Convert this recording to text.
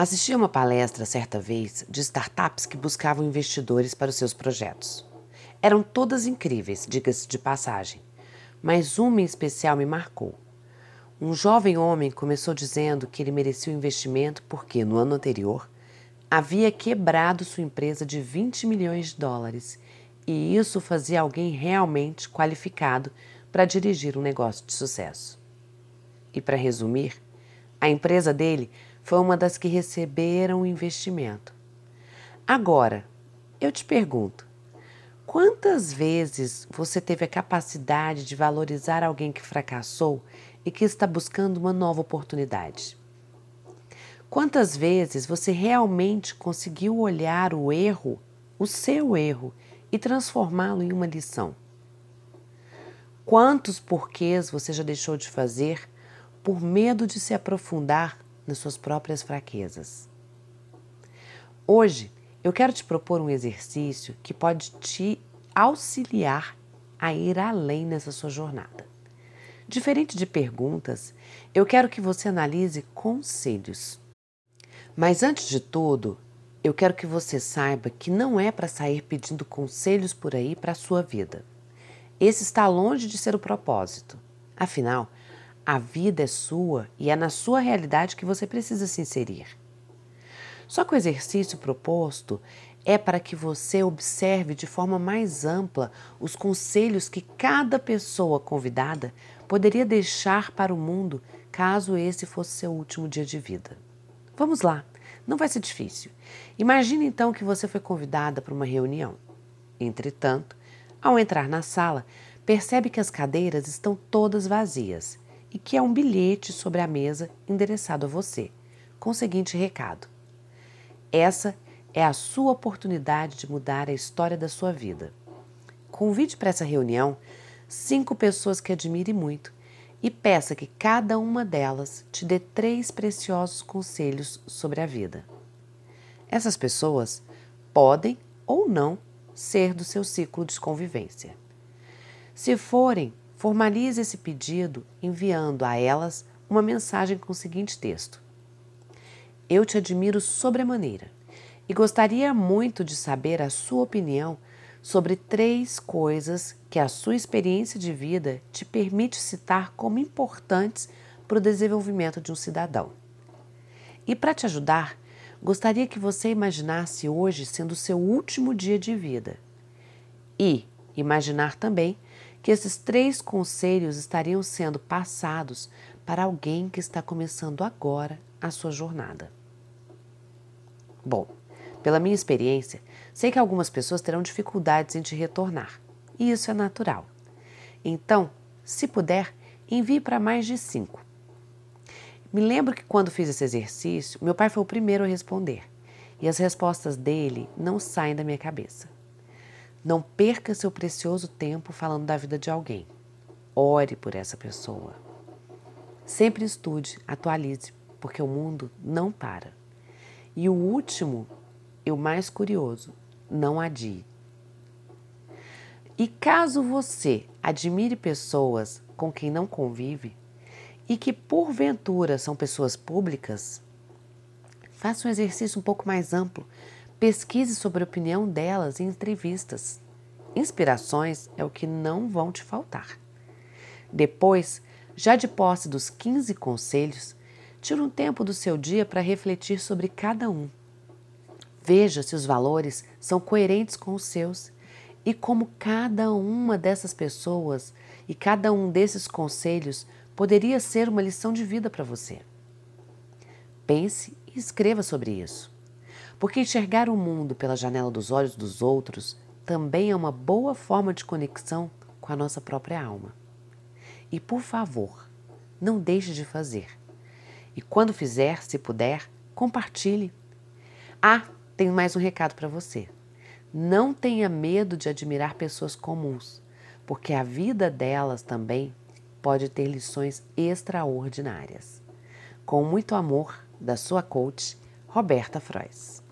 Assisti a uma palestra certa vez de startups que buscavam investidores para os seus projetos. Eram todas incríveis, diga-se de passagem, mas uma em especial me marcou. Um jovem homem começou dizendo que ele merecia o investimento porque, no ano anterior, havia quebrado sua empresa de 20 milhões de dólares e isso fazia alguém realmente qualificado para dirigir um negócio de sucesso. E para resumir, a empresa dele foi uma das que receberam o investimento. Agora, eu te pergunto: quantas vezes você teve a capacidade de valorizar alguém que fracassou e que está buscando uma nova oportunidade? Quantas vezes você realmente conseguiu olhar o erro, o seu erro, e transformá-lo em uma lição? Quantos porquês você já deixou de fazer por medo de se aprofundar nas suas próprias fraquezas. Hoje eu quero te propor um exercício que pode te auxiliar a ir além nessa sua jornada. Diferente de perguntas, eu quero que você analise conselhos. Mas antes de tudo, eu quero que você saiba que não é para sair pedindo conselhos por aí para a sua vida. Esse está longe de ser o propósito. Afinal, a vida é sua e é na sua realidade que você precisa se inserir. Só que o exercício proposto é para que você observe de forma mais ampla os conselhos que cada pessoa convidada poderia deixar para o mundo caso esse fosse seu último dia de vida. Vamos lá, não vai ser difícil. Imagine então que você foi convidada para uma reunião. Entretanto, ao entrar na sala, percebe que as cadeiras estão todas vazias e que é um bilhete sobre a mesa endereçado a você, com o seguinte recado: Essa é a sua oportunidade de mudar a história da sua vida. Convide para essa reunião cinco pessoas que admire muito e peça que cada uma delas te dê três preciosos conselhos sobre a vida. Essas pessoas podem ou não ser do seu ciclo de convivência. Se forem Formalize esse pedido enviando a elas uma mensagem com o seguinte texto: Eu te admiro sobremaneira e gostaria muito de saber a sua opinião sobre três coisas que a sua experiência de vida te permite citar como importantes para o desenvolvimento de um cidadão. E para te ajudar, gostaria que você imaginasse hoje sendo seu último dia de vida. E imaginar também que esses três conselhos estariam sendo passados para alguém que está começando agora a sua jornada. Bom, pela minha experiência, sei que algumas pessoas terão dificuldades em te retornar, e isso é natural. Então, se puder, envie para mais de cinco. Me lembro que quando fiz esse exercício, meu pai foi o primeiro a responder, e as respostas dele não saem da minha cabeça. Não perca seu precioso tempo falando da vida de alguém. Ore por essa pessoa. Sempre estude, atualize, porque o mundo não para. E o último e o mais curioso, não adie. E caso você admire pessoas com quem não convive e que porventura são pessoas públicas, faça um exercício um pouco mais amplo Pesquise sobre a opinião delas em entrevistas. Inspirações é o que não vão te faltar. Depois, já de posse dos 15 conselhos, tire um tempo do seu dia para refletir sobre cada um. Veja se os valores são coerentes com os seus e como cada uma dessas pessoas e cada um desses conselhos poderia ser uma lição de vida para você. Pense e escreva sobre isso. Porque enxergar o mundo pela janela dos olhos dos outros também é uma boa forma de conexão com a nossa própria alma. E por favor, não deixe de fazer. E quando fizer, se puder, compartilhe. Ah, tenho mais um recado para você. Não tenha medo de admirar pessoas comuns, porque a vida delas também pode ter lições extraordinárias. Com muito amor, da sua coach, Roberta Frois.